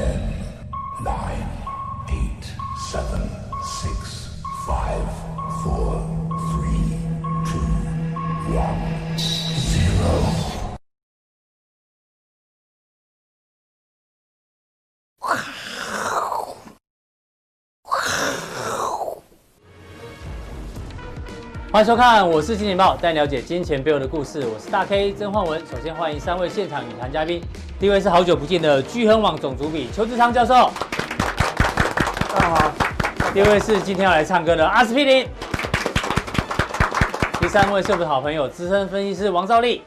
Okay. 欢迎收看，我是金钱豹，带你了解金钱背后的故事。我是大 K 曾焕文。首先欢迎三位现场与谈嘉宾。第一位是好久不见的巨亨网总主笔邱志昌教授，大家好。第二位是今天要来唱歌的阿司匹林。第三位是我们的好朋友资深分析师王兆力。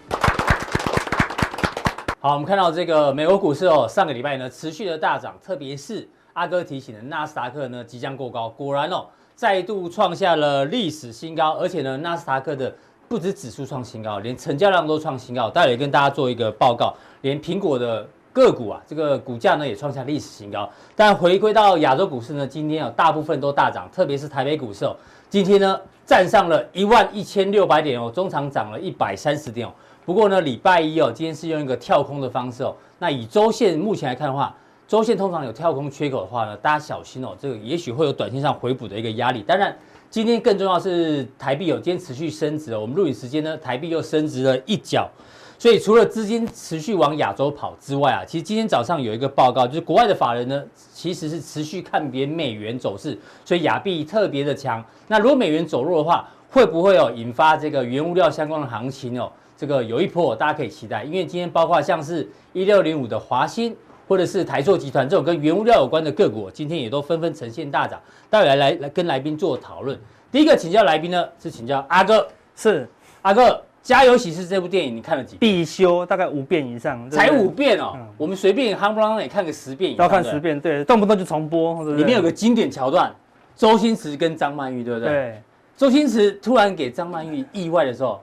好，我们看到这个美国股市哦，上个礼拜呢持续的大涨，特别是阿哥提醒的纳斯达克呢即将过高，果然哦。再度创下了历史新高，而且呢，纳斯达克的不止指数创新高，连成交量都创新高。待会跟大家做一个报告，连苹果的个股啊，这个股价呢也创下历史新高。但回归到亚洲股市呢，今天啊大部分都大涨，特别是台北股市哦，今天呢站上了一万一千六百点哦，中场涨了一百三十点哦。不过呢，礼拜一哦，今天是用一个跳空的方式哦。那以周线目前来看的话，周线通常有跳空缺口的话呢，大家小心哦，这个也许会有短线上回补的一个压力。当然，今天更重要是台币有今天持续升值哦。我们录影时间呢，台币又升值了一角，所以除了资金持续往亚洲跑之外啊，其实今天早上有一个报告，就是国外的法人呢，其实是持续看别美元走势，所以亚币特别的强。那如果美元走弱的话，会不会有引发这个原物料相关的行情哦？这个有一波大家可以期待，因为今天包括像是一六零五的华新。或者是台塑集团这种跟原物料有关的个股，今天也都纷纷呈现大涨。待会来来来跟来宾做讨论。第一个请教来宾呢，是请教阿哥，是阿哥，《家有喜事》这部电影你看了几遍？必修，大概五遍以上。才五遍哦，嗯、我们随便夯不啷也看个十遍以上。要看十遍，对，动不动就重播。对对里面有个经典桥段，周星驰跟张曼玉，对不对？对。周星驰突然给张曼玉意外的时候，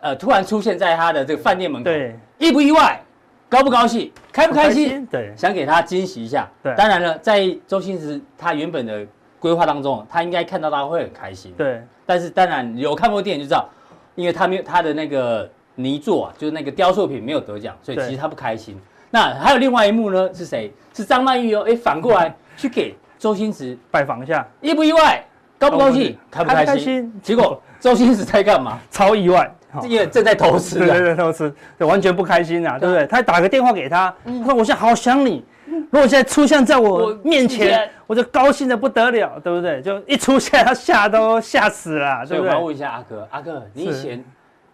呃，突然出现在他的这个饭店门口，对，意不意外？高不高兴，开不开心？对，想给他惊喜一下。对，当然了，在周星驰他原本的规划当中，他应该看到他会很开心。对，但是当然有看过电影就知道，因为他没有他的那个泥作啊，就是那个雕塑品没有得奖，所以其实他不开心。那还有另外一幕呢？是谁？是张曼玉哦。哎，反过来去给周星驰拜访一下，意不意外？高不高兴？开不开心？结果周星驰在干嘛？超意外。因为正在偷吃，对对对，偷吃，对，完全不开心啊，对不对？他打个电话给他，他说：“我现在好想你，如果现在出现在我面前，我就高兴的不得了，对不对？就一出现，他吓都吓死了，对不对？”所以我要问一下阿哥，阿哥，你以前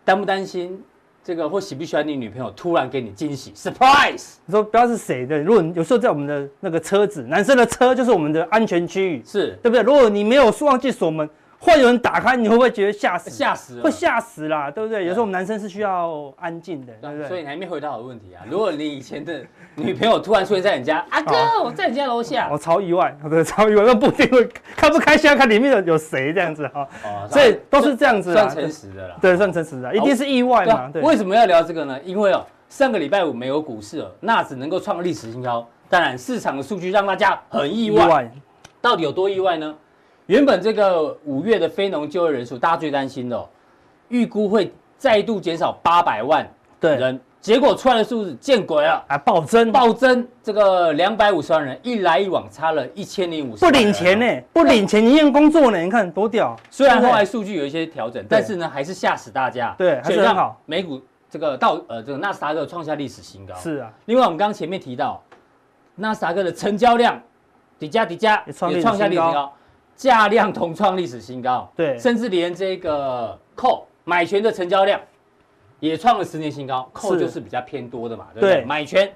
担不担心这个，或喜不喜欢你女朋友突然给你惊喜，surprise？你说不知道是谁的，如果有时候在我们的那个车子，男生的车就是我们的安全区域，是对不对？如果你没有忘记锁门。会有人打开，你会不会觉得吓死？吓死了，会吓死啦，对不对？有时候我们男生是需要安静的，对不对？所以你还没回答我的问题啊！如果你以前的 女朋友突然出现在你家，阿哥，我在你家楼下，我超意外，对，超意外，那不一定会开不开心，要看里面有有谁这样子哈。哦，所以都是这样子，算诚实的啦。对，算诚实的，一定是意外嘛。对。为什么要聊这个呢？因为哦，上个礼拜五没有股市哦，纳指能够创历史新高，当然市场的数据让大家很意外。到底有多意外呢？原本这个五月的非农就业人数，大家最担心的、哦，预估会再度减少八百万人，对结果出来的数字见鬼了，啊暴增。暴增，这个两百五十万人一来一往差了一千零五十，不领钱呢，不领钱宁愿工作呢，你看多屌！虽然后来数据有一些调整，但是呢还是吓死大家，对，还是很好。美股这个到呃这个纳斯达克创下历史新高，是啊。另外我们刚刚前面提到，纳斯达克的成交量，底价底价也创下历史新高。价量同创历史新高，对，甚至连这个 call 买权的成交量也创了十年新高。call 就是比较偏多的嘛，对不对？买权。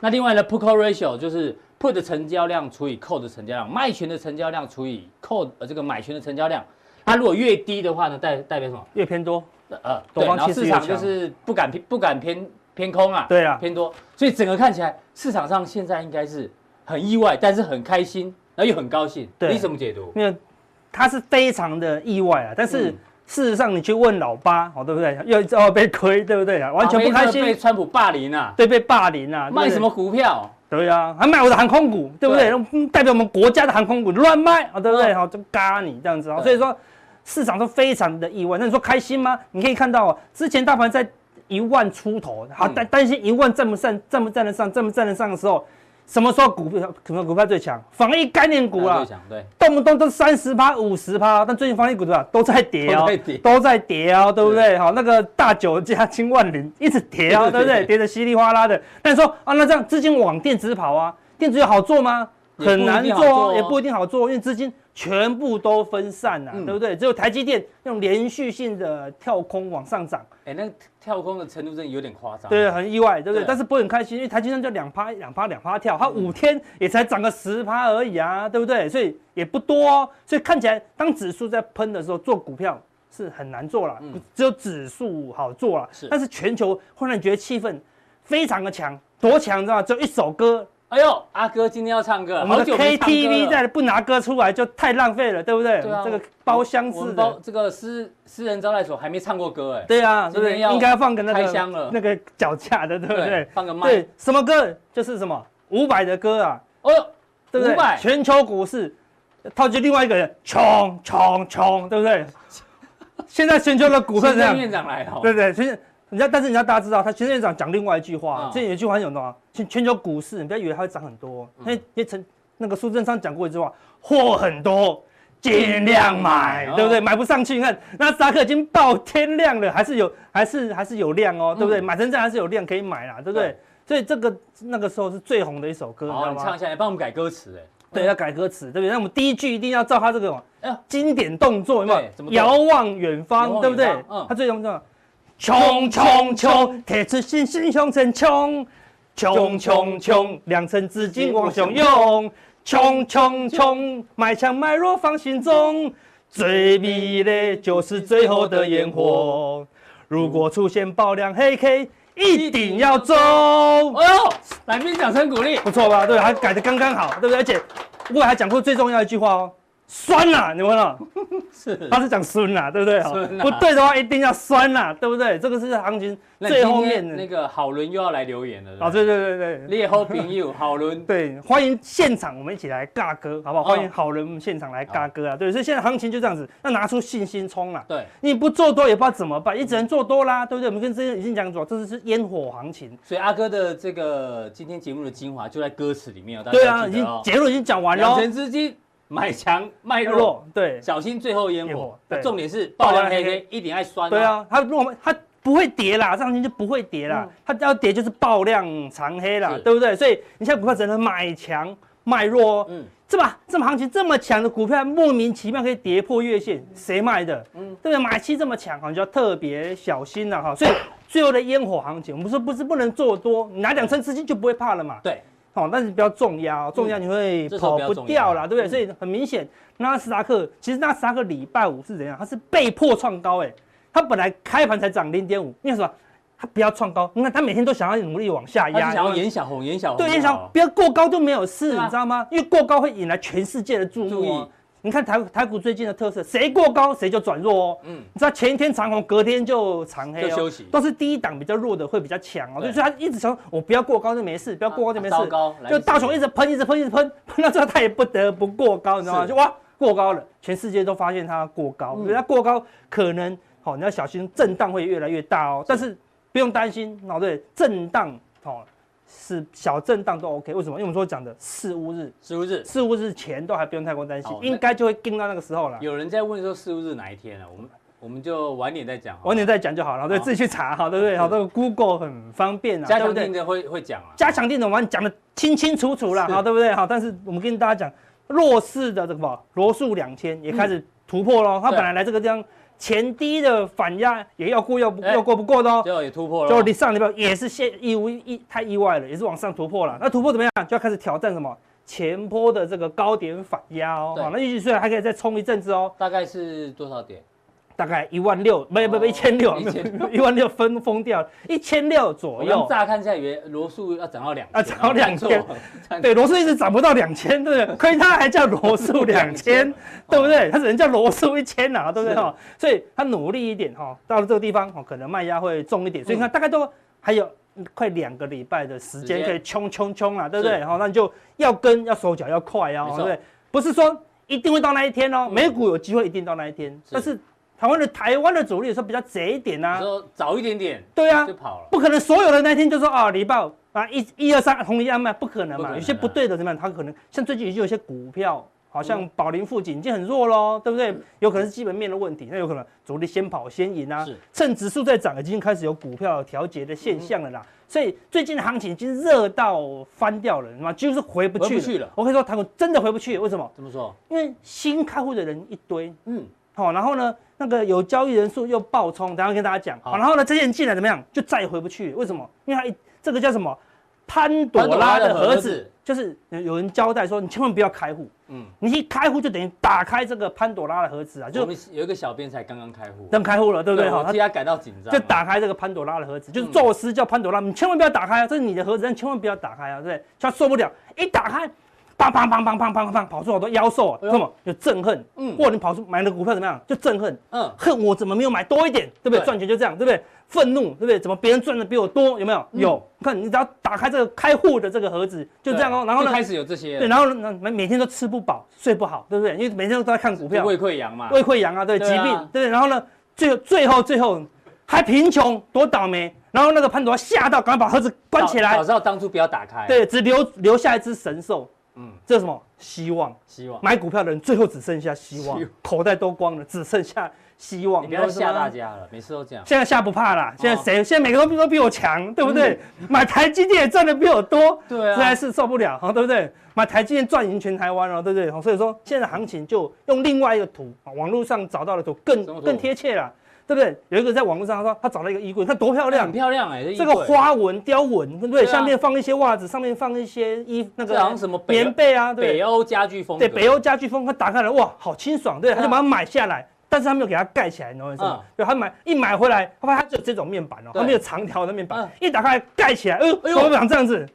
那另外呢，put call ratio 就是 put 的成交量除以 call 的成交量，卖权的成交量除以 call 呃这个买权的成交量。它如果越低的话呢，代代表什么？越偏多。呃，对，然后市场就是不敢偏不敢偏偏空啊，对啊，偏多。所以整个看起来市场上现在应该是很意外，但是很开心。那又很高兴，对，你怎么解读？因为他是非常的意外啊，但是事实上你去问老八，哦，对不对？又要被亏，对不对啊？完全不开心，被川普霸凌啊，对，被霸凌啊，卖什么股票？对啊，还卖我的航空股，对不对？代表我们国家的航空股乱卖啊，对不对？好，就嘎你这样子啊，所以说市场都非常的意外。那你说开心吗？你可以看到，之前大盘在一万出头，好担担心一万站不上，站不站得上，站不站得上的时候。什么时候股票什么股票最强？防疫概念股啊，最强对，动不动都三十趴、五十趴，但最近防疫股对吧，都在跌哦，都在跌都在跌哦，对不对？好，那个大酒家、金万林一直跌哦，对不对？跌得稀里哗啦的。但是说啊，那这样资金往电子跑啊，电子有好做吗？很难做，也不一定好做，因为资金全部都分散了，对不对？只有台积电用连续性的跳空往上涨，哎，那跳空的程度真的有点夸张，对，很意外，对不对？但是不会很开心，因为台积电就两趴、两趴、两趴跳，它五天也才涨个十趴而已啊，对不对？所以也不多哦，所以看起来当指数在喷的时候，做股票是很难做了，只有指数好做了。但是全球忽然觉得气氛非常的强，多强知道吗？只有一首歌。哎呦，阿哥今天要唱歌，我们的 KTV 在不拿歌出来就太浪费了，对不对？对啊，这个包厢式的，这个私私人招待所还没唱过歌哎。对啊，对不对？应该要放个那个开箱了，那个脚架的，对不对？放个麦。对，什么歌？就是什么五百的歌啊。哦呦，对不对？全球股市，套句另外一个人，冲冲冲，对不对？现在全球的股票这样。院长来了。对对，现在。人家，但是人家大家知道，他行政院长讲另外一句话，这、嗯、有一句话很有用啊。全全球股市，你不要以为它会涨很多，因为也曾那个苏贞昌讲过一句话，货很多，尽量买，对不对？买不上去，你看那扎克已经爆天量了，还是有，还是还是有量哦，对不对？买成这样还是有量可以买啦，对不对？所以这个那个时候是最红的一首歌，你知道吗？唱一下，来帮我们改歌词，哎，对，要改歌词，对不对？那我们第一句一定要照他这个经典动作，有没有？遥望远方，对不对？嗯，他最重要。冲冲冲！铁齿心心向前冲！冲冲冲！两层资金往上涌！冲冲冲！买强买弱放心中，最迷的就是最后的烟火。如果出现爆量黑 K，一定要走！哎呦，来宾掌声鼓励，不错吧？对，还改得刚刚好，对不对？而且，不过还讲过最重要一句话哦。酸呐，你闻了？是，他是讲酸呐，对不对？不对的话，一定要酸呐，对不对？这个是行情最后面的。那个好伦又要来留言了。哦，对对对对，你好朋友好伦，对，欢迎现场我们一起来尬歌，好不好？欢迎好伦现场来尬歌啊！对，所以现在行情就这样子，要拿出信心冲了。对，你不做多也不知道怎么办，你只能做多啦，对不对？我们跟之前已经讲过，这是烟火行情。所以阿哥的这个今天节目的精华就在歌词里面哦。对啊，已经结论已经讲完了。两成资金。买强卖弱，对，小心最后烟火。重点是爆量黑黑一点爱酸。对啊，它如果它不会跌啦，上天就不会跌啦。它要跌就是爆量长黑啦，对不对？所以你现在股票只能买强卖弱。嗯，这么这么行情这么强的股票，莫名其妙可以跌破月线，谁卖的？嗯，对不对？买气这么强，你就要特别小心了哈。所以最后的烟火行情，我们说不是不能做多，你拿两成资金就不会怕了嘛。对。哦，但是不要重压，重压你会跑不掉啦，对不对？所以很明显，纳斯达克其实纳斯达克礼拜五是怎样？它是被迫创高，哎，它本来开盘才涨零点五，因为什么？它不要创高，你看它每天都想要努力往下压，想要演小红，演小红，对，演小红，不要过高就没有事，你知道吗？因为过高会引来全世界的注意。你看台台股最近的特色，谁过高谁就转弱哦。嗯，你知道前一天长红，隔天就长黑哦，休息，都是第一档比较弱的会比较强哦。所以他一直说，我不要过高就没事，不要过高就没事。就大熊一直喷，一直喷，一直喷，喷到最后他也不得不过高，你知道吗？就哇过高了，全世界都发现它过高，所以它过高可能好，你要小心震荡会越来越大哦。但是不用担心，哦对，震荡好。是小震荡都 OK，为什么？因为我们说讲的四五日，四五日，四五日前都还不用太过担心，应该就会跟到那个时候了。有人在问说四五日哪一天啊？我们我们就晚点再讲，晚点再讲就好了，对，自己去查哈，对不对？好，这个 Google 很方便啊，加强定的会会讲啊，加强定的我们讲的清清楚楚了，好，对不对？好，但是我们跟大家讲，弱势的这个什罗素两千也开始突破了，它本来来这个地方。前低的反压也要过，要不要过不过的哦，就也突破了。就你上礼拜也是现意无意太意外了，也是往上突破了。那突破怎么样？就要开始挑战什么前坡的这个高点反压哦。好，那预计虽然还可以再冲一阵子哦。大概是多少点？大概一万六，没没没一千六，一 万六分封掉，一千六左右。乍看下以为罗素要涨到两，啊涨到两千，对，罗素一直涨不到两千，对不对？亏他还叫罗素两千，对不对？他只能叫罗素一千呐，对不对哈？所以他努力一点哈，到了这个地方哦，可能卖压会重一点，所以你看大概都还有快两个礼拜的时间可以冲冲冲啊，对不对？好，那你就要跟要手脚要快哦，对不对？不是说一定会到那一天哦，美股有机会一定到那一天，但是。台湾的台湾的主力有时候比较贼一点呐，说早一点点，对啊，就跑了，不可能所有的那天就说啊礼拜啊，一一二三同一样卖，不可能嘛，有些不对的怎么样？它可能像最近已经有些股票，好像宝林富锦已经很弱喽，对不对？有可能是基本面的问题，那有可能主力先跑先赢啊是，趁指数在涨，已经开始有股票调节的现象了啦。嗯所以最近的行情已经热到翻掉了，是吗？几乎是回不去了我跟你说，台股真的回不去，为什么？怎么说？因为新开户的人一堆，嗯，好，然后呢，那个有交易人数又爆冲，等下跟大家讲。好好，然后呢，这些人进来怎么样？就再也回不去，为什么？因为他一这个叫什么？潘朵拉的盒子就是有有人交代说，你千万不要开户，嗯，你一开户就等于打开这个潘朵拉的盒子啊，我就们有一个小编才刚刚开户，等开户了，对不对？哈，他我替他感到紧张，就打开这个潘朵拉的盒子，嗯就是宙斯叫潘朵拉，你千万不要打开啊，这是你的盒子，但千万不要打开啊，对不对？他受不了，一打开，砰砰砰砰砰砰砰，跑出好多妖兽什么？有憎恨，嗯或者你跑出买的股票怎么样？就憎恨，嗯，恨我怎么没有买多一点，对不对？赚钱就这样，对不对？愤怒，对不对？怎么别人赚的比我多？有没有？嗯有。看你只要打开这个开户的这个盒子，就这样哦。然后呢，开始有这些，对，然后呢，每每天都吃不饱，睡不好，对不对？因为每天都在看股票，胃溃疡嘛，胃溃疡啊，对，疾病，对不对？然后呢，最后最后最后还贫穷，多倒霉。然后那个潘朵拉吓到，赶快把盒子关起来早，知道当初不要打开，，对，只留留下一只神兽，嗯，这是什么？希望。希望买股票的人最后只剩下希望口袋都光了，只剩下希望。你不要吓大家。了，每次都这样，现在吓不怕啦，现在哦谁？现在每个都比都比我强，对不对？买台积电也赚的比我多，对实在啊，是受不了，好，对不对？买台积电赚赢全台湾了，对不对？所以说现在行情就用另外一个图，网络上找到的图更更贴切了，对不对？有一个在网络上他说他找到一个衣柜，你看多漂亮。很，漂亮哎，这个花纹雕纹，对不对？对啊。下面放一些袜子，上面放一些衣那个好像什么棉被啊，对北欧家具风，对，北欧家具风，他打开来，哇，好清爽，对，他就把它买下来，但是他没有给它盖起来，你懂我意思吗？嗯？对，他买一买回来，他发现它只有这种面板哦，对。它没有长条的面板嗯，一打开盖起来，哎呦，哎呦。怎么长这样子？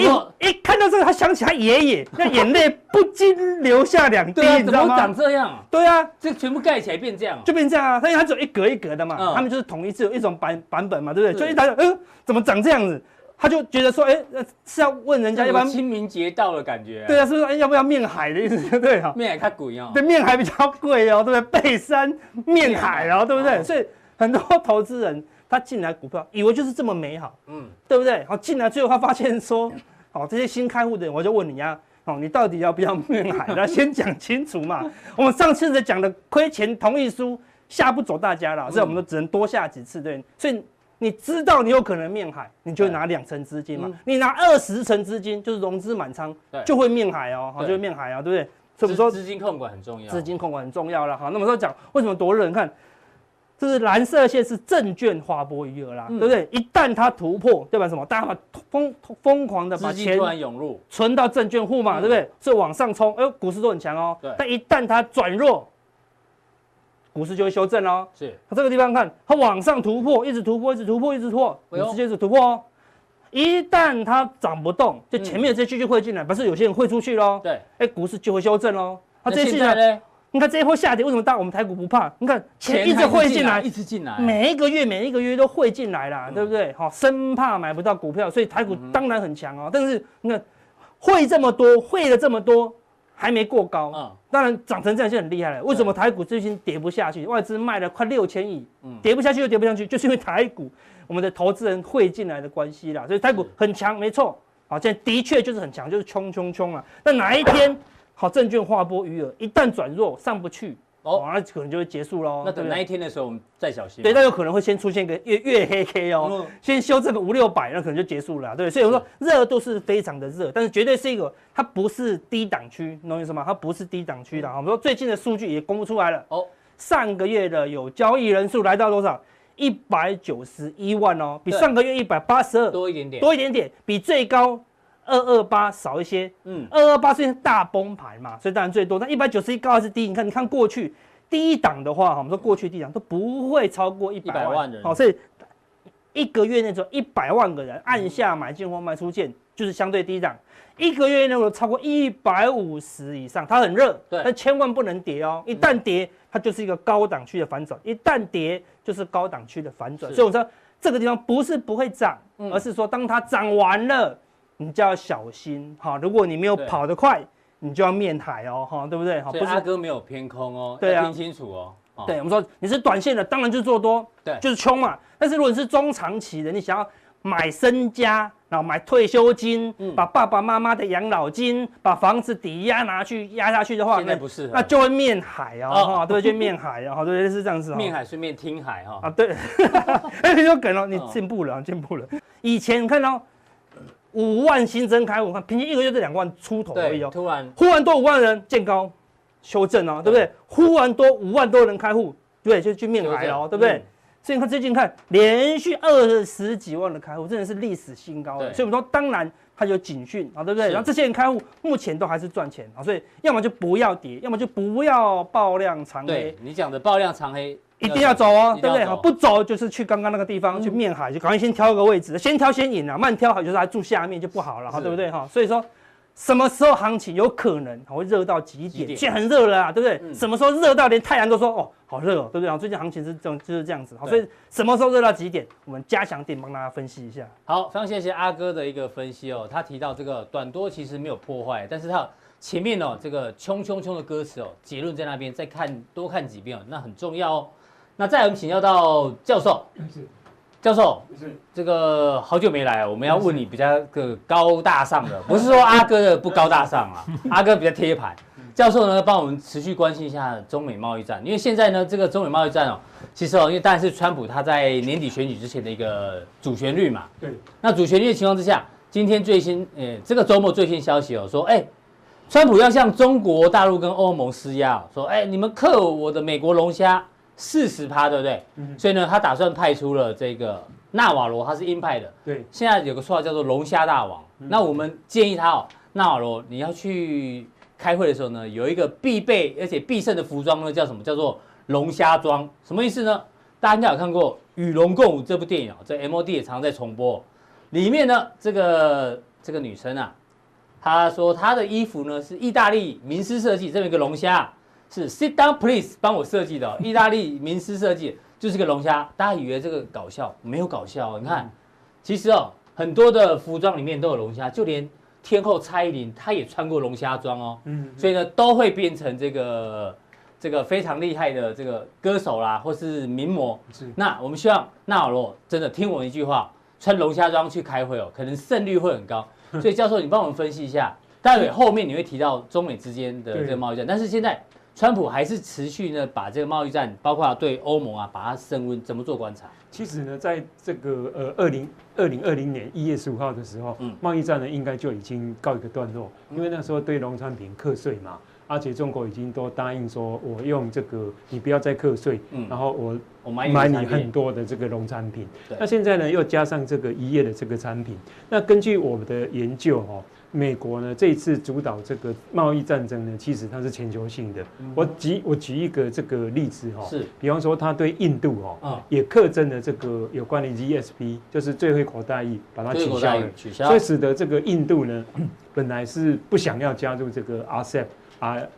一一看到这个，他想起他爷爷，那眼泪不禁流下两滴，对啊，你知道怎么长？这样？对啊，这全部盖起来变这样，就变这样啊，因为它只有一格一格的嘛，嗯他们就是统一只有一种版版本嘛，对不对？就一打开，哎呦，怎么长这样子？他就觉得说，哎，呃是要问人家要不要？清明节到的感觉，对啊，是不是哎要不要面海的意思？对啊。面海太贵哦，对，面海比较贵哦，对不对？背山面海哦，对不对？哦所以很多投资人他进来股票，以为就是这么美好，嗯，对不对？好，进来最后他发现说，好，这些新开户的人，我就问你呀、啊，哦，你到底要不要面海？那先讲清楚嘛。我们上次的讲的亏钱同意书吓不走大家了，所以我们都只能多下几次，对。所以你知道你有可能面海，你就拿两成资金嘛嗯，你拿二十成资金就是融资满仓，就会面海哦，好，就会面海啊，对不对？所以我们说资资金控管很重要，资金控管很重要了好。那么说讲为什么多热？你看，这是蓝色线是证券划拨余额啦，嗯对不对？一旦它突破，代表什么？大家把疯疯狂的把钱突然涌入，存到证券户嘛，嗯对不对？是往上冲，哎呦，股市都很强哦对。但一旦它转弱，股市就会修正哦。是它这个地方看，它往上突破，一直突破，一直突破，一直突破，哎呦股市就一直突破哦。一旦它涨不动，就前面的这些继续汇进来，不是有些人汇出去喽。对，哎，股市就会修正喽。它那这些呢？你看这一波下跌，为什么大我们台股不怕？你看钱一直汇进来一，直进来，每一个月每一个月都汇进来啦，嗯对不对？好，生怕买不到股票，所以台股当然很强哦。但是你看汇这么多，汇了这么多，还没过高，嗯，当然涨成这样就很厉害了。为什么台股最近跌不下去？外资卖了快六千亿嗯，跌不下去又跌不下去，就是因为台股我们的投资人汇进来的关系啦。所以台股很强，没错。好，现在的确就是很强，就是冲冲冲啊。那哪一天好证券划拨余额一旦转弱上不去，哦哦，那可能就会结束喽。那等那一天的时候，我们再小心嘛。对，那有可能会先出现一个月月黑 K 哦，嗯先修正个五六百，那可能就结束了啊。对，所以我说热度是非常的热，但是绝对是一个，它不是低档区，你懂我意思吗？它不是低档区的。我们说最近的数据也公布出来了，哦，上个月的有交易人数来到多少？一百九十一万哦，比上个月一百八十二多一点点。多一点点，比最高二二八少一些。嗯，二二八是大崩盘嘛，所以当然最多。那一百九十一高还是低？你看，你看过去第一档的话，我们说过去低档都不会超过一百100万万人好，所以一个月内只有一百万个人按下买进或卖出键，就是相对低档。一个月内有超过一百五十以上，它很热，对但千万不能跌哦。一旦跌，它就是一个高档区的反转；一旦跌，就是高档区的反转。所以我说这个地方不是不会涨，嗯而是说当它涨完了，你就要小心哈。如果你没有跑得快，你就要面海哦，哈，对不对？哈，所以阿哥没有偏空哦，对啊要听清楚哦。哦，对，我们说你是短线的，当然就做多，对就是冲嘛。但是如果你是中长期的，你想要买身家，然后买退休金，嗯把爸爸妈妈的养老金，把房子抵押拿去压下去的话，现在不适合那就会面海啊，哦哈，对，就面海啊，哈，对，是这样子哦。面海顺便听海哈。啊，对，哎，很有梗哦，你哦进步了，进步了。以前你看到五万新增开户，看平均一个月就两万出头而已对，哦。突然忽然多五万人见高修正哦，对不对？忽然多五万多人开户，对，就去面来了哦，对不对？嗯所以你看最近看连续二十几万的开户，真的是历史新高所以我们说，当然它有警讯啊，对不对？然后这些人开户目前都还是赚钱啊，所以要么就不要跌，要么就不要爆量长黑对，你讲的爆量长黑一定要走哦，对不对？不走就是去刚刚那个地方、嗯去面海，就赶快先挑一个位置，先挑先赢啊，慢挑好就是还住下面就不好了，哈，对不对？哈，所以说什么时候行情有可能会热到极点？极点现在很热了啊，对不对？嗯什么时候热到连太阳都说哦好热哦，对不对？最近行情是这种就是这样子，好，所以什么时候热到极点？我们加强点帮大家分析一下。好，非常谢谢阿哥的一个分析哦。他提到这个短多其实没有破坏，但是他前面哦这个冲冲冲的歌词哦，结论在那边，再看多看几遍哦，那很重要哦。那再来我们请教到教授，教授，这个好久没来哦，我们要问你比较个高大上的，不是说阿哥的不高大上啊，阿哥比较贴牌。教授呢，帮我们持续关心一下中美贸易战，因为现在呢，这个中美贸易战哦，其实哦，因为当然是川普他在年底选举之前的一个主旋律嘛。对。那主旋律的情况之下，今天最新，呃，这个周末最新消息哦，说，哎，川普要向中国大陆跟欧盟施压哦，说，哎，你们克我的美国龙虾四十趴，对不对？嗯所以呢，他打算派出了这个纳瓦罗，他是鹰派的。对，现在有个绰号叫做龙虾大王。那我们建议他哦，纳瓦罗，你要去开会的时候呢，有一个必备而且必胜的服装呢，叫什么？叫做龙虾装。什么意思呢？大家应该有看过《与龙共舞》这部电影哦，这 MOD 也常常在重播。里面呢，这个这个女生啊，她说她的衣服呢是意大利名师设计，这么一个龙虾是 Sit down please 帮我设计的、哦，意大利名师设计就是个龙虾。大家以为这个搞笑，没有搞笑、哦，你看，其实哦，很多的服装里面都有龙虾，就连。天后蔡依林，她也穿过龙虾装哦，嗯，所以呢，都会变成这个这个非常厉害的这个歌手啦，或是名模。是那我们希望纳瓦罗真的听我一句话，穿龙虾装去开会哦，可能胜率会很高。所以教授，你帮我们分析一下，待会后面你会提到中美之间的这个贸易战，但是现在川普还是持续呢把这个贸易战，包括对欧盟啊，把它升温，怎么做观察？其实呢，在这个呃二零二零二零年一月十五号的时候，嗯贸易战呢应该就已经告一个段落，因为那时候对农产品课税嘛，而且中国已经都答应说，我用这个你不要再课税，嗯然后我我买买你很多的这个农产品对。那现在呢，又加上这个一页的这个产品。那根据我们的研究哦，美国呢这一次主导这个贸易战争呢，其实它是全球性的。我举我举一个这个例子哈，是。比方说它对印度哦，啊，也课征了这个有关的 GSP，就是最惠国待遇，把它取消了。取消。所以使得这个印度呢，本来是不想要加入这个 RCEP、R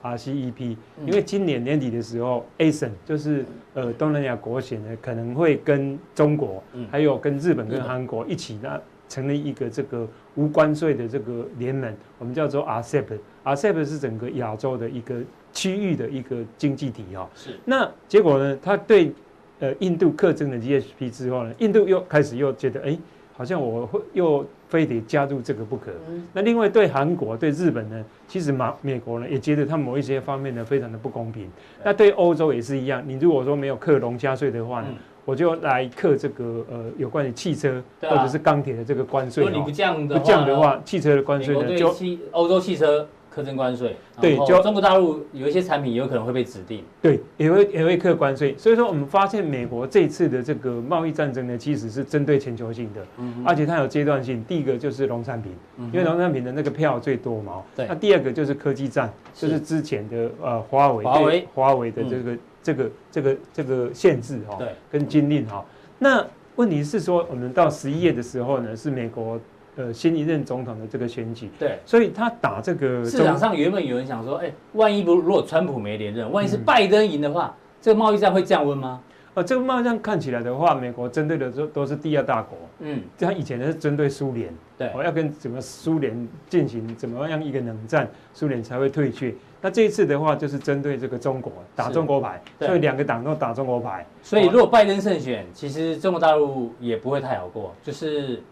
因为今年年底的时候，ASEAN 就是呃东南亚国协呢，可能会跟中国嗯，还有跟日本、跟韩国一起呢，成立一个这个无关税的这个联盟，我们叫做 RCEP。RCEP 是整个亚洲的一个区域的一个经济体哈。是那结果呢，他对呃印度克征了 GSP 之后呢，印度又开始又觉得，哎，好像我会又非得加入这个不可。那另外对韩国、对日本呢，其实马美国呢也觉得他某一些方面呢非常的不公平。那对欧洲也是一样，你如果说没有克隆加税的话呢，嗯我就来克这个呃有关于汽车或者是钢铁的这个关税如果你不哦。降的不降的话，汽车的关税呢就欧洲汽车课征关税，对就中国大陆有一些产品有可能会被指定。对，也会也会课关税，所以说我们发现美国这次的这个贸易战争呢，其实是针对全球性的，嗯而且它有阶段性。第一个就是农产品，嗯因为农产品的那个票最多嘛。对那第二个就是科技战，就是之前的呃华为华为华为的这个这个这个这个限制哈，对，跟禁令哈。那问题是说，我们到十一月的时候呢，是美国呃新一任总统的这个选举，对，所以他打这个市场上原本有人想说，哎，万一不如果川普没连任，万一是拜登赢的话，这个贸易战会降温吗？呃，这个贸易战看起来的话，美国针对的都都是第二大国。嗯，他以前呢是针对苏联，对我要跟怎么苏联进行怎么样一个冷战，苏联才会退却。那这一次的话，就是针对这个中国打中国牌，所以两个党都打中国牌。所以如果拜登胜选，其实中国大陆也不会太好过，就是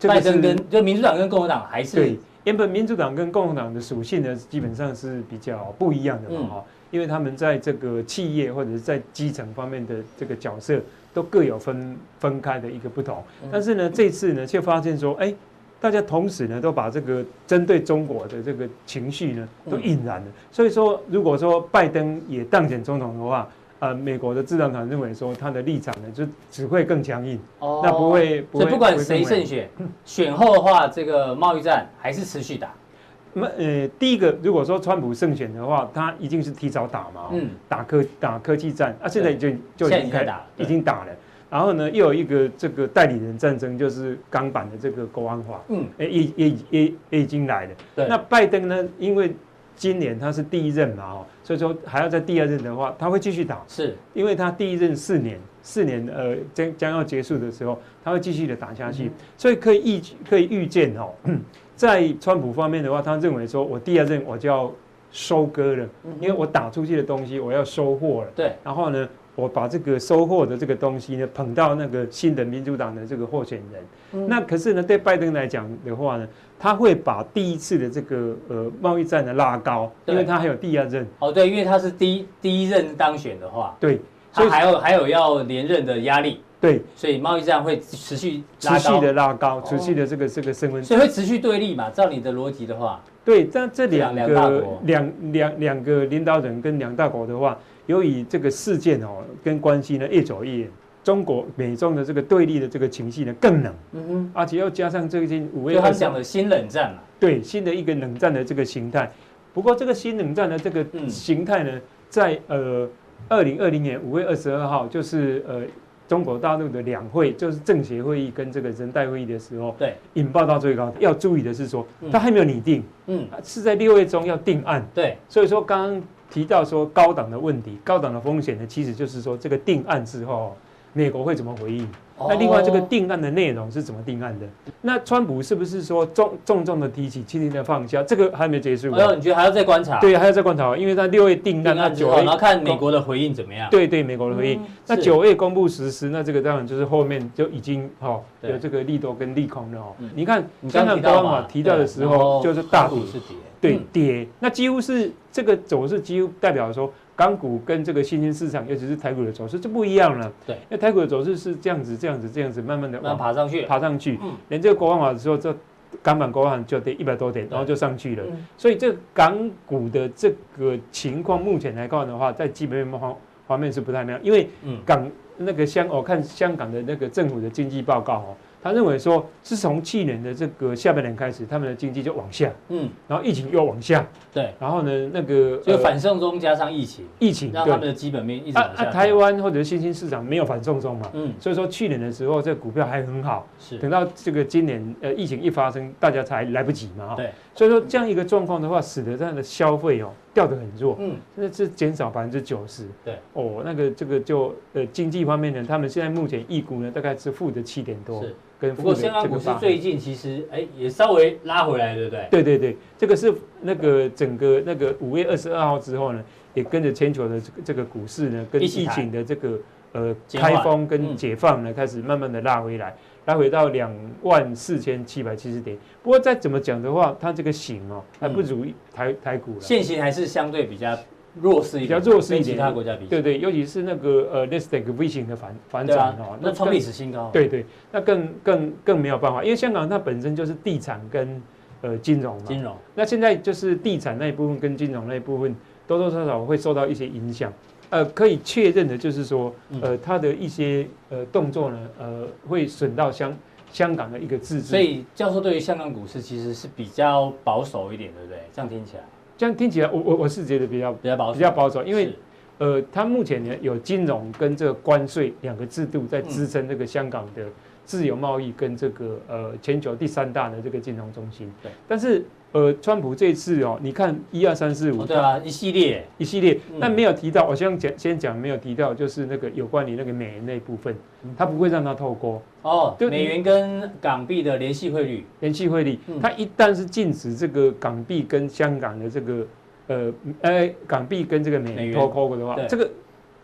拜登跟就民主党跟共和党还是对，原本民主党跟共和党的属性呢，基本上是比较不一样的嘛哈，嗯、因为他们在这个企业或者是在基层方面的这个角色都各有分分开的一个不同。但是呢，这次呢，却发现说，哎，大家同时呢都把这个针对中国的这个情绪呢都引燃了。所以说，如果说拜登也当选总统的话，呃，美国的智囊团认为说，他的立场呢，就只会更强硬，哦，那不会，不会，所以不管谁胜选，选后的话，这个贸易战还是持续打。那呃，第一个，如果说川普胜选的话，他一定是提早打嘛，嗯，打科打科技战，啊，现在就就已经开打，已经打了。然后呢，又有一个这个代理人战争，就是钢板的这个国安法，嗯，也也也也也已经来了。对，那拜登呢，因为今年他是第一任嘛，哦，所以说还要在第二任的话，他会继续打，是。因为他第一任四年，四年呃将将要结束的时候，他会继续的打下去，嗯、所以可以预可以预见哦，在川普方面的话，他认为说我第二任我就要收割了，因为我打出去的东西我要收获了，对，然后呢，我把这个收获的这个东西呢捧到那个新的民主党的这个候选人，嗯、那可是呢，对拜登来讲的话呢。他会把第一次的这个呃贸易战的拉高，因为他还有第二任。哦，对，因为他是第一第一任当选的话，对，所以还有还有要连任的压力。对，所以贸易战会持续持续的拉高，持续的这个这个升温，所以会持续对立嘛？照你的逻辑的话，对，但这两个两两两个领导人跟两大国的话，由于这个事件哦跟关系呢越走越远。中国美中的这个对立的这个情绪呢更冷，嗯哼，而且又加上最近五月，就他讲的新冷战嘛，对，新的一个冷战的这个形态。不过这个新冷战的这个形态呢，在呃二零二零年五月二十二号，就是呃中国大陆的两会，就是政协会议跟这个人代会议的时候，对，引爆到最高。要注意的是说，他还没有拟定，嗯，是在六月中要定案，对。所以说刚刚提到说高档的问题，高档的风险呢，其实就是说这个定案之后。美国会怎么回应？那另外这个定案的内容是怎么定案的？那川普是不是说重重重的提起，轻轻的放下？这个还没结束。没有，你觉得还要再观察？对，还要再观察，因为他六月定案，那九月然后看美国的回应怎么样？对对，美国的回应。那九月公布实施，那这个当然就是后面就已经哈有这个利多跟利空了哦。你看，香港国安法提到的时候就是大跌，对跌，那几乎是这个走势几乎代表说。港股跟这个新兴市场，尤其是台股的走势就不一样了。对，因为台股的走势是这样子、这样子、这样子，慢慢的往爬上去，爬上去。嗯，连这个国安法的时候，这港版国安就跌一百多点，然后就上去了。所以这港股的这个情况，目前来看的话，在基本面方方面是不太那样，因为港那个香，我看香港的那个政府的经济报告哦。他认为说，自从去年的这个下半年开始，他们的经济就往下，嗯，然后疫情又往下，对，然后呢，那个就反送中加上疫情，疫情让他们的基本面一直往下。啊，台湾或者新兴市场没有反送中嘛，嗯，所以说去年的时候，这个股票还很好，是，等到这个今年呃疫情一发生，大家才来不及嘛，对，所以说这样一个状况的话，使得这样的消费哦掉得很弱，嗯，现在是减少百分之九十，对，哦，那个这个就呃经济方面呢，他们现在目前预估呢大概是负的七点多，是。不过香港股市最近其实哎也稍微拉回来，对不对？对对对，这个是那个整个那个五月二十二号之后呢，也跟着全球的这个这个股市呢，跟疫情的这个呃开封跟解放呢，开始慢慢的拉回来，拉回到两万四千七百七十点。不过再怎么讲的话，它这个型哦还不如台台股了，现行还是相对比较。弱势一点，比较弱势一点，其他国家比对对，尤其是那个呃 Nasdaq V 型的反反转哦，那创历史新高。对对，那更更更没有办法，因为香港它本身就是地产跟呃金融嘛。金融。那现在就是地产那一部分跟金融那一部分多多少少会受到一些影响。呃，可以确认的就是说，呃，他的一些呃动作呢，呃，会损到香香港的一个自治。所以教授对于香港股市其实是比较保守一点，对不对？这样听起来。这样听起来，我我我是觉得比较比较保守，比较保守，因为，呃，它目前呢有金融跟这个关税两个制度在支撑这个香港的自由贸易跟这个呃全球第三大的这个金融中心。对，但是。呃，川普这次哦，你看一二三四五，对啊，一系列一系列，但没有提到，我先讲先讲没有提到，就是那个有关于那个美元那部分，他不会让它透过哦，就美元跟港币的联系汇率，联系汇率，它一旦是禁止这个港币跟香港的这个呃呃港币跟这个美元脱钩的话，这个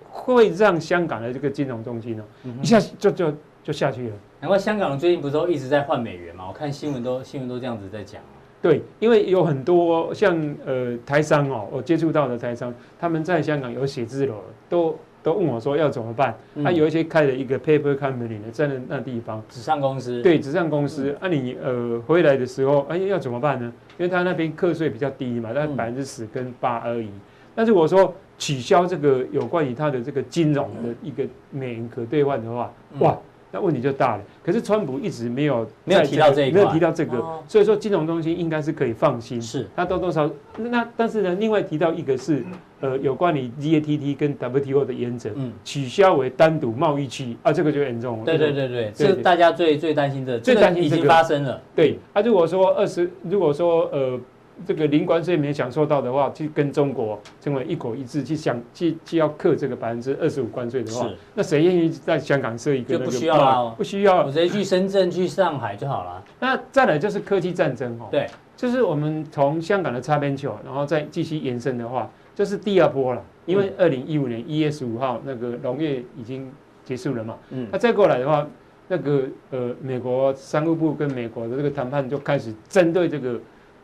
会让香港的这个金融中心哦，一下就就就下去了。难怪香港人最近不是都一直在换美元嘛？我看新闻都新闻都这样子在讲。对，因为有很多像呃台商哦，我接触到的台商，他们在香港有写字楼，都都问我说要怎么办。他、嗯啊、有一些开了一个 paper company 呢，在那那地方纸上公司。对，纸上公司。那、嗯啊、你呃回来的时候，哎要怎么办呢？因为他那边课税比较低嘛，大概百分之十跟八而已。嗯、但是我说取消这个有关于他的这个金融的一个美元可兑换的话，嗯、哇！那问题就大了。可是川普一直没有没有提到这一块，没有提到这个，哦、所以说金融中心应该是可以放心。是，他多多少那但是呢，另外提到一个是呃有关于 GATT 跟 WTO 的原则，嗯，取消为单独贸易区啊，这个就严重了。对对对对，这大家最最担心的，最担心已经发生了。对，啊，如果说二十，如果说呃。这个零关税没享受到的话，去跟中国成为一国一制，去想去去要克这个百分之二十五关税的话，那谁愿意在香港设一个？就不需要了，不需要，我直接去深圳、去上海就好了。那再来就是科技战争哦，对，就是我们从香港的擦边球，然后再继续延伸的话，就是第二波了。因为二零一五年一月十五号那个农业已经结束了嘛，嗯，那再过来的话，那个呃，美国商务部跟美国的这个谈判就开始针对这个。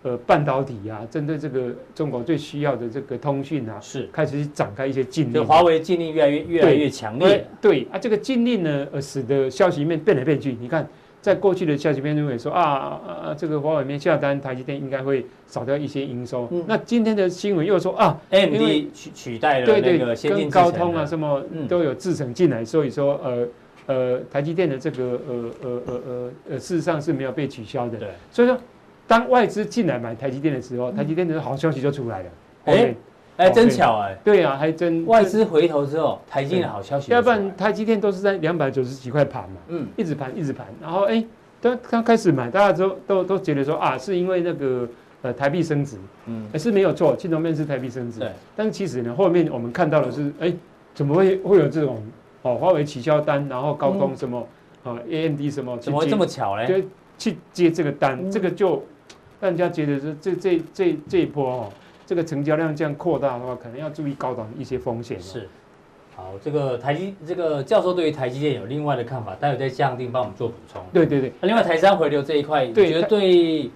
呃，半导体啊，针对这个中国最需要的这个通讯啊，是开始展开一些禁令。华为禁令越来越越来越强烈。对，对啊，这个禁令呢，呃，使得消息面变来变去。你看，在过去的消息面认为说啊啊，这个华为面下单，台积电应该会少掉一些营收。嗯、那今天的新闻又说啊，AMD 取取代了那个跟高通啊什么都有制程进来，所以说呃呃，台积电的这个呃呃呃呃呃，事实上是没有被取消的。对，所以说。当外资进来买台积电的时候，台积电的好消息就出来了。哎，哎，真巧哎。对啊，还真。外资回头之后，台积电的好消息。要不然台积电都是在两百九十几块盘嘛，嗯，一直盘一直盘，然后哎，刚刚开始买，大家都都都觉得说啊，是因为那个呃台币升值，嗯，是没有错，金融面是台币升值。对。但其实呢，后面我们看到的是，哎，怎么会会有这种哦，华为取消单，然后高通什么啊，AMD 什么，怎么会这么巧嘞？就去接这个单，这个就。大家觉得说这这这这一波哦，这个成交量这样扩大的话，可能要注意高档一些风险。是，好，这个台积这个教授对于台积电有另外的看法，待会再降定帮我们做补充。对对对，另外台商回流这一块，对你觉得对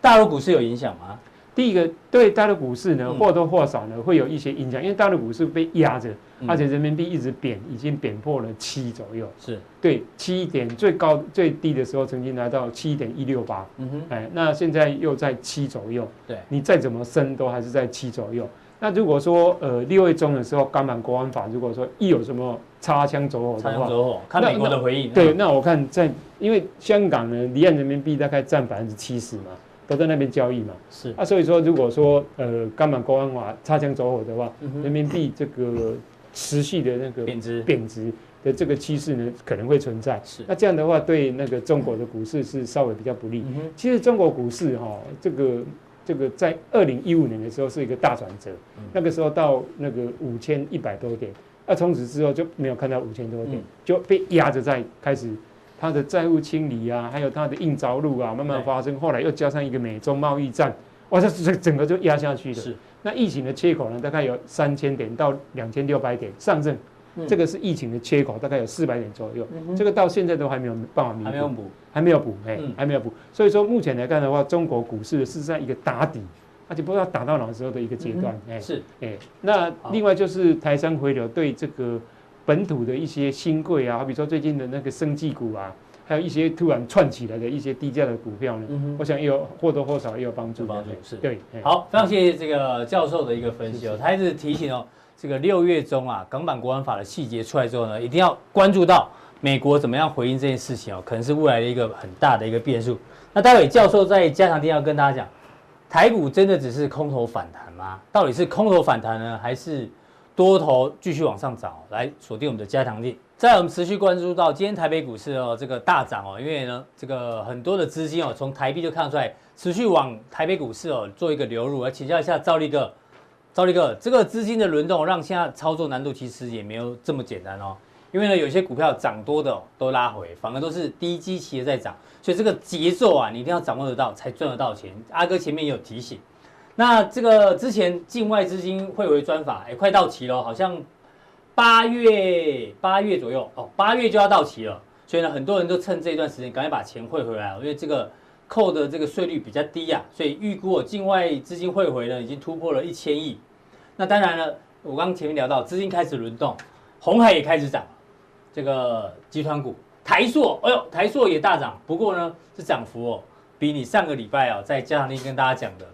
大陆股市有影响吗？第一个对大陆股市呢，或多或少呢会有一些影响，因为大陆股市被压着，而且人民币一直贬，已经贬破了七左右。是对七点最高最低的时候曾经来到七点一六八。嗯哼，哎，那现在又在七左右。对，你再怎么升都还是在七左右。那如果说呃六月中的时候，港版国安法如果说一有什么擦枪走火的话，走火，看美国的回应。对，那我看在因为香港呢离岸人民币大概占百分之七十嘛。都在那边交易嘛，是。啊，所以说如果说呃，港版国安法擦枪走火的话，嗯、人民币这个持续的那个贬值。贬值的这个趋势呢，可能会存在。是，那这样的话对那个中国的股市是稍微比较不利。嗯、其实中国股市哈、哦，这个这个在二零一五年的时候是一个大转折，嗯、那个时候到那个五千一百多点，那从此之后就没有看到五千多点，嗯、就被压着在开始。它的债务清理啊，还有它的硬着陆啊，慢慢发生。后来又加上一个美中贸易战，哇，这这整个就压下去了。是。那疫情的缺口呢，大概有三千点到两千六百点上证，这个是疫情的缺口，大概有四百点左右。这个到现在都还没有办法弥补。还没有补。还没有补，哎，还没有补。所以说目前来看的话，中国股市是在一个打底，而且不知道打到哪时候的一个阶段。哎，是。哎，那另外就是台商回流对这个。本土的一些新贵啊，好比说最近的那个生技股啊，还有一些突然窜起来的一些低价的股票呢，嗯、我想也有或多或少也有帮助。帮助是对。好，非常谢谢这个教授的一个分析哦。他一直提醒哦，这个六月中啊，港版国安法的细节出来之后呢，一定要关注到美国怎么样回应这件事情哦，可能是未来的一个很大的一个变数。那待会教授在加强錠要跟大家讲，台股真的只是空头反弹吗？到底是空头反弹呢，还是？多头继续往上涨，来锁定我们的加强力。在我们持续关注到今天台北股市哦，这个大涨哦，因为呢，这个很多的资金哦，从台币就看出来，持续往台北股市哦做一个流入。来请教一下赵立哥，赵立哥，这个资金的轮动让现在操作难度其实也没有这么简单哦。因为呢，有些股票涨多的都拉回，反而都是低基期的在涨，所以这个节奏啊，你一定要掌握得到，才赚得到钱。阿哥前面也有提醒。那这个之前境外资金汇回专法，哎，快到期了，好像八月八月左右哦，八月就要到期了。所以呢，很多人都趁这一段时间赶紧把钱汇回来，因为这个扣的这个税率比较低啊，所以预估境外资金汇回呢已经突破了一千亿。那当然了，我刚前面聊到资金开始轮动，红海也开始涨，这个集团股台塑，哎呦，台塑也大涨，不过呢是涨幅哦，比你上个礼拜啊在加强力跟大家讲的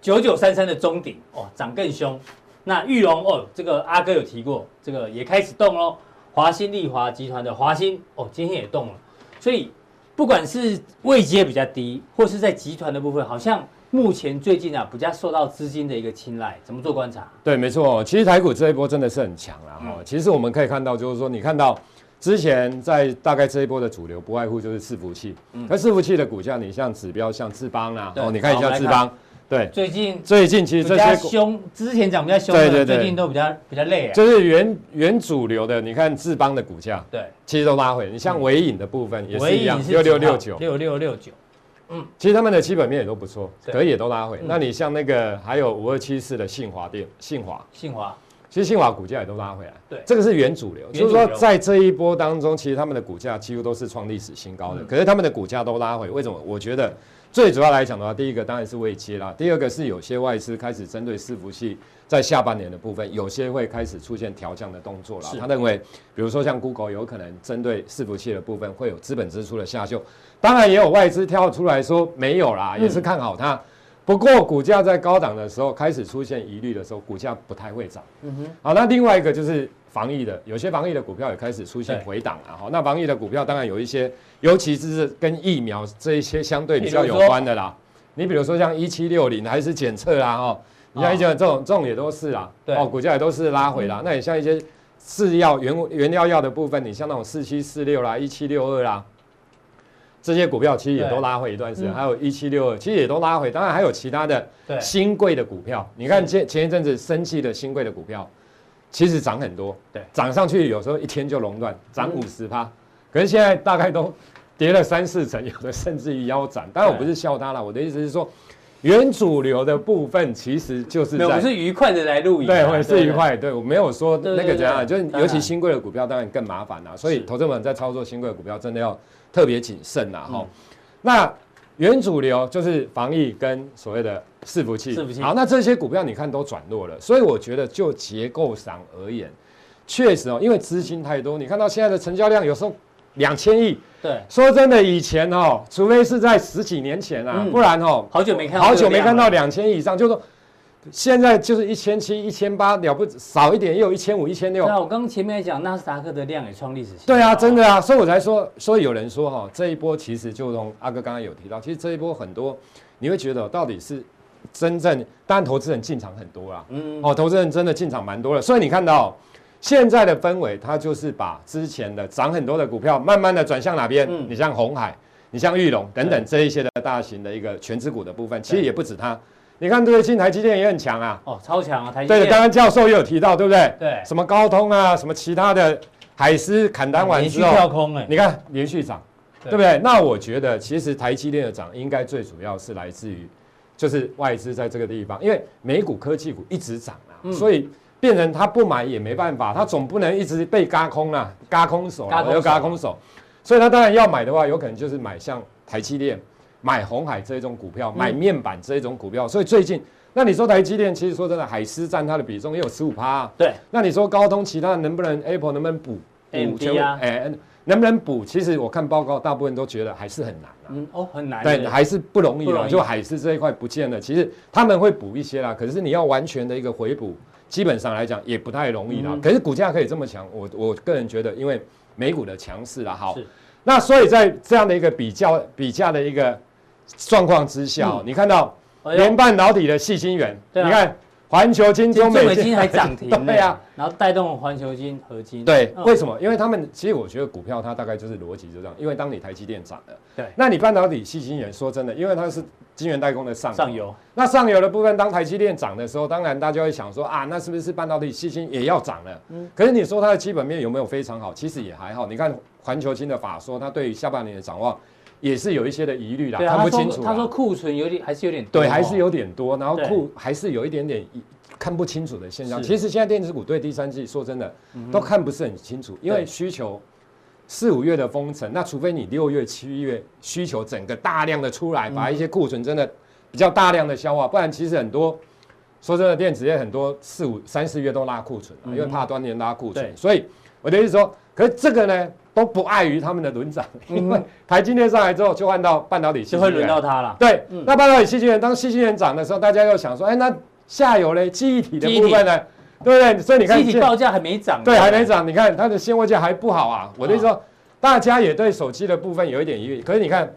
九九三三的中鼎哦涨更凶。那玉龙哦，这个阿哥有提过，这个也开始动喽。华新丽华集团的华新哦，今天也动了。所以不管是位阶比较低，或是在集团的部分，好像目前最近啊比较受到资金的一个青睐。怎么做观察？对，没错。其实台股这一波真的是很强了哈。嗯、其实我们可以看到，就是说你看到之前在大概这一波的主流，不外乎就是伺服器。嗯。那伺服器的股价，你像指标像智邦啊，哦，你看一下智邦。对，最近最近其实这些凶，之前讲比较凶的，对对对，最近都比较比较累啊。就是原原主流的，你看智邦的股价，对，其实都拉回。你像纬颖的部分也是一样，六六六九，六六六九，嗯，其实他们的基本面也都不错，可以也都拉回。那你像那个还有五二七四的信华电，信华，信华，其实信华股价也都拉回来。对，这个是原主流，就是说在这一波当中，其实他们的股价几乎都是创历史新高的。可是他们的股价都拉回，为什么？我觉得。最主要来讲的话，第一个当然是未接啦，第二个是有些外资开始针对伺服器在下半年的部分，有些会开始出现调降的动作啦。他认为，比如说像 Google 有可能针对伺服器的部分会有资本支出的下修，当然也有外资跳出来说没有啦，也是看好它。不过股价在高档的时候开始出现疑虑的时候，股价不太会涨。嗯哼。好，那另外一个就是防疫的，有些防疫的股票也开始出现回档了。哈，那防疫的股票当然有一些，尤其是跟疫苗这一些相对比较有关的啦。你比如说像一七六零还是检测啦，哦，你像一些这种这种也都是啦。哦，股价也都是拉回啦。那你像一些制药原原料药的部分，你像那种四七四六啦，一七六二啦。这些股票其实也都拉回一段时间，还有一七六二，其实也都拉回。当然还有其他的新贵的股票，你看前前一阵子生气的新贵的股票，其实涨很多，对，涨上去有时候一天就熔断，涨五十趴。可是现在大概都跌了三四成，有的甚至于腰斩。当然我不是笑他了，我的意思是说，原主流的部分其实就是在，我是愉快的来录影，对，我是愉快，对我没有说那个怎样，就是尤其新贵的股票当然更麻烦了。所以投资者在操作新贵的股票真的要。特别谨慎呐，哈。那原主流就是防疫跟所谓的伺服器。伺服器。好，那这些股票你看都转弱了，所以我觉得就结构上而言，确实哦，因为资金太多，你看到现在的成交量有时候两千亿。对。说真的，以前哦，除非是在十几年前啊，不然哦，好久没看，好久没看到两千亿以上，就是说。现在就是一千七、一千八了不少一点，也有一千五、一千六。那我刚刚前面讲纳斯达克的量也创历史新高。对啊，真的啊，所以我才说，所以有人说哈，这一波其实就从阿哥刚刚有提到，其实这一波很多，你会觉得到底是真正，当然投资人进场很多啦，嗯，哦，投资人真的进场蛮多了，所以你看到现在的氛围，它就是把之前的涨很多的股票，慢慢的转向哪边？嗯，你像红海，你像玉龙等等这一些的大型的一个全值股的部分，其实也不止它。你看最近台积电也很强啊，哦，超强啊，台积电。对，刚刚教授也有提到，对不对？对。什么高通啊，什么其他的海思砍单完之后，连续跳空哎，你看连续涨，对不对？那我觉得其实台积电的涨应该最主要是来自于，就是外资在这个地方，因为美股科技股一直涨啊，所以变成他不买也没办法，他总不能一直被嘎空啊，嘎空手，又嘎空手，所以他当然要买的话，有可能就是买像台积电。买红海这种股票，买面板这种股票，嗯、所以最近，那你说台积电，其实说真的，海思占它的比重也有十五趴。对，那你说高通其他能不能，Apple 能不能补补？啊，哎、欸，能不能补？其实我看报告，大部分都觉得还是很难啊。嗯，哦，很难。对，还是不容易了。就海思这一块不见了，其实他们会补一些啦。可是你要完全的一个回补，基本上来讲也不太容易啦。嗯、可是股价可以这么强，我我个人觉得，因为美股的强势啦。好，那所以在这样的一个比较比价的一个。状况之下，嗯、你看到联半导体的细晶圆，啊、你看环球金、中美晶还涨停，对啊，然后带动环球金、合金。对，为什么？因为他们其实我觉得股票它大概就是逻辑就这样，因为当你台积电涨了，对，那你半导体细晶圆，说真的，因为它是晶圆代工的上上游，那上游的部分，当台积电涨的时候，当然大家会想说啊，那是不是半导体细晶也要涨了？嗯，可是你说它的基本面有没有非常好？其实也还好。你看环球金的法说，它对于下半年的展望。也是有一些的疑虑啦，看不清楚。他说库存有点，还是有点多。对，还是有点多，然后库还是有一点点看不清楚的现象。其实现在电子股对第三季说真的都看不是很清楚，因为需求四五月的封城，那除非你六月、七月需求整个大量的出来，把一些库存真的比较大量的消化，不然其实很多说真的，电子业很多四五三四月都拉库存，因为怕端年拉库存，所以我的意思说，可是这个呢都不碍于他们的轮涨，因为台积电上来之后就换到半导体，就会轮到它了。对，那半导体矽晶圆当矽晶圆涨的时候，大家又想说，哎，那下游嘞记忆体的部分呢？对不对？所以你看，记忆体报价还没涨，对，还没涨。你看它的现货价还不好啊。我的意思说，大家也对手机的部分有一点疑虑。可是你看，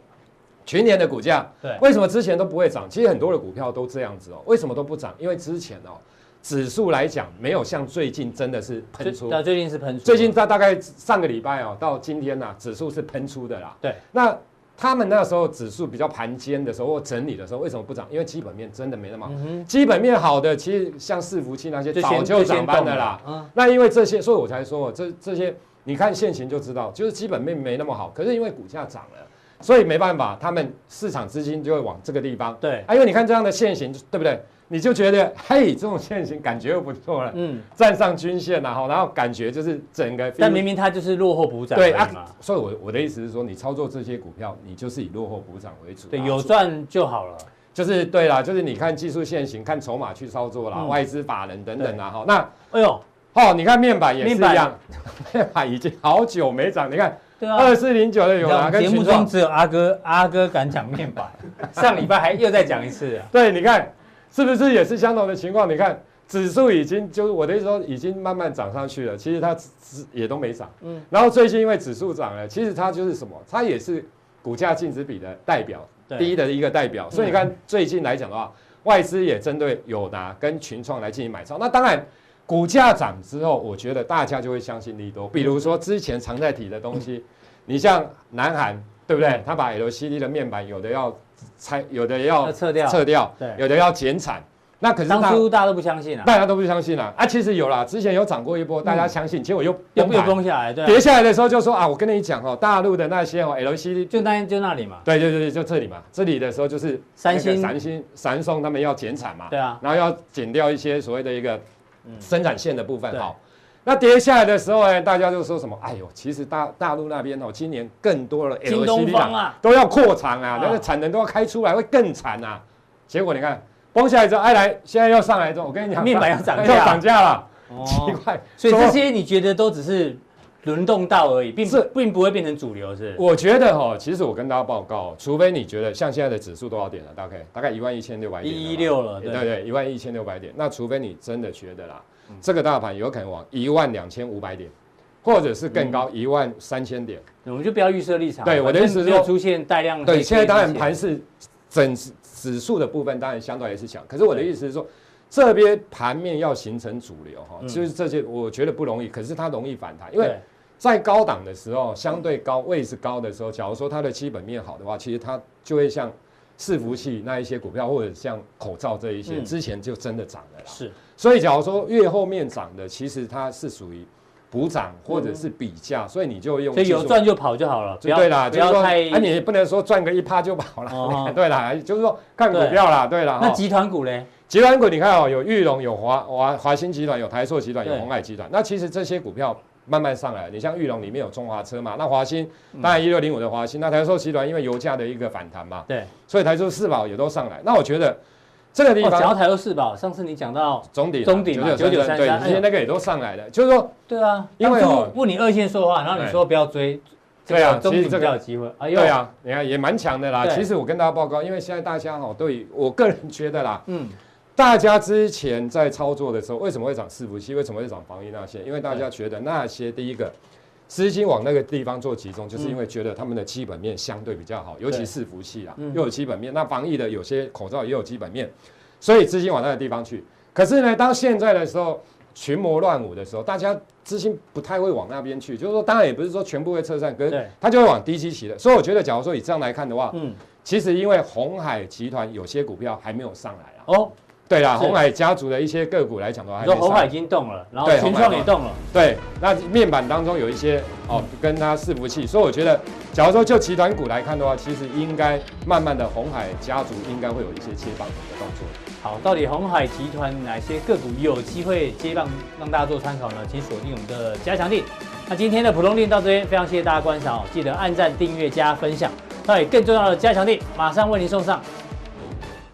全年的股价，对，为什么之前都不会涨？其实很多的股票都这样子哦。为什么都不涨？因为之前哦，指数来讲没有像最近真的是喷出。那，最近是喷出。最近在大概上个礼拜哦，到今天呐，指数是喷出的啦。对，那。他们那时候指数比较盘坚的时候或整理的时候，为什么不涨？因为基本面真的没那么好。基本面好的，其实像伺服器那些早就涨翻的啦。那因为这些，所以我才说，这这些你看现行就知道，就是基本面没那么好。可是因为股价涨了，所以没办法，他们市场资金就会往这个地方。对，啊，因为你看这样的现行，对不对？你就觉得，嘿，这种线型感觉又不错了，嗯，站上均线然后，然后感觉就是整个，但明明它就是落后补涨，对啊，所以我我的意思是说，你操作这些股票，你就是以落后补涨为主，对，有赚就好了，就是对啦，就是你看技术线型，看筹码去操作啦，外资法人等等啊，哈，那，哎呦，哦，你看面板也是一样，面板。已经好久没涨，你看，对啊，二四零九的有哪个节目中只有阿哥阿哥敢讲面板，上礼拜还又再讲一次，啊。对，你看。是不是也是相同的情况？你看指数已经就是我的意思说，已经慢慢涨上去了。其实它也都没涨。嗯。然后最近因为指数涨了，其实它就是什么？它也是股价净值比的代表，第一的一个代表。所以你看最近来讲的话，外资也针对友达跟群创来进行买超。那当然，股价涨之后，我觉得大家就会相信利多。比如说之前常在提的东西，你像南韩，对不对？他把 LCD 的面板有的要。拆有的要撤掉，撤掉，对，有的要减产，那可是当初大家都不相信啊，大家都不相信啊，啊，其实有啦，之前有涨过一波，大家相信，结果又又又崩下来，对，跌下来的时候就说啊，我跟你讲哦，大陆的那些哦，LCD 就那就那里嘛，对对对，就这里嘛，这里的时候就是三星、三星、三松他们要减产嘛，对啊，然后要减掉一些所谓的一个生产线的部分，好。那跌下来的时候呢，大家就说什么？哎呦，其实大大陆那边哦，今年更多了 LCD 啊，都要扩产啊，那个产能都要开出来，会更惨啊。结果你看，崩下来之后，哎来，现在又上来之后，我跟你讲，面板要涨价，要涨价了。奇怪，所以这些你觉得都只是轮动到而已，并是并不会变成主流，是？我觉得哈，其实我跟大家报告，除非你觉得像现在的指数多少点了？大概大概一万一千六百点，一一六了，对对，一万一千六百点。那除非你真的觉得啦。这个大盘有可能往一万两千五百点，或者是更高一万三千点，我们就不要预设立场。对，我的意思是说，出现带量对，现在当然盘是整指数的部分，当然相对也是强。可是我的意思是说，这边盘面要形成主流哈，就是这些我觉得不容易，可是它容易反弹，因为在高档的时候，相对高位置高的时候，假如说它的基本面好的话，其实它就会像。伺服器那一些股票，或者像口罩这一些，嗯、之前就真的涨了啦。是，所以假如说越后面涨的，其实它是属于补涨或者是比价，嗯、所以你就用。所以有赚就跑就好了，对啦，不要太。啊，你也不能说赚个一趴就跑了。哦、对啦，就是说看股票啦，对啦。那集团股呢？集团股你看哦，有裕隆，有华华华兴集团，有台塑集团，有鸿海集团。那其实这些股票。慢慢上来，你像裕隆里面有中华车嘛，那华兴当然一六零五的华兴，那台塑集团因为油价的一个反弹嘛，对，所以台塑四宝也都上来。那我觉得这个地方，讲到台塑四宝，上次你讲到中鼎，中鼎嘛，九九三三，对，这些那个也都上来了，就是说，对啊，因为问你二线说的话，然后你说不要追，对啊，中鼎比较有机会，对啊，你看也蛮强的啦。其实我跟大家报告，因为现在大家哈，对我个人觉得啦，嗯。大家之前在操作的时候，为什么会涨伺服器？为什么会涨防疫那些？因为大家觉得那些第一个资金往那个地方做集中，就是因为觉得他们的基本面相对比较好，尤其是服器啊，又有基本面。那防疫的有些口罩也有基本面，所以资金往那个地方去。可是呢，当现在的时候群魔乱舞的时候，大家资金不太会往那边去。就是说，当然也不是说全部会撤散，可是他就会往低基期的。所以我觉得，假如说以这样来看的话，嗯，其实因为鸿海集团有些股票还没有上来啊。哦。对啦，红海家族的一些个股来讲的话，说红海已经动了，然后群创也动了。对，那面板当中有一些哦，跟它伺服器，所以我觉得，假如说就集团股来看的话，其实应该慢慢的红海家族应该会有一些接棒的动作。好，到底红海集团哪些个股有机会接棒，让大家做参考呢？请锁定我们的加强力。那今天的普通令到这边，非常谢谢大家观赏哦，记得按赞、订阅、加分享。那也更重要的加强力，马上为您送上。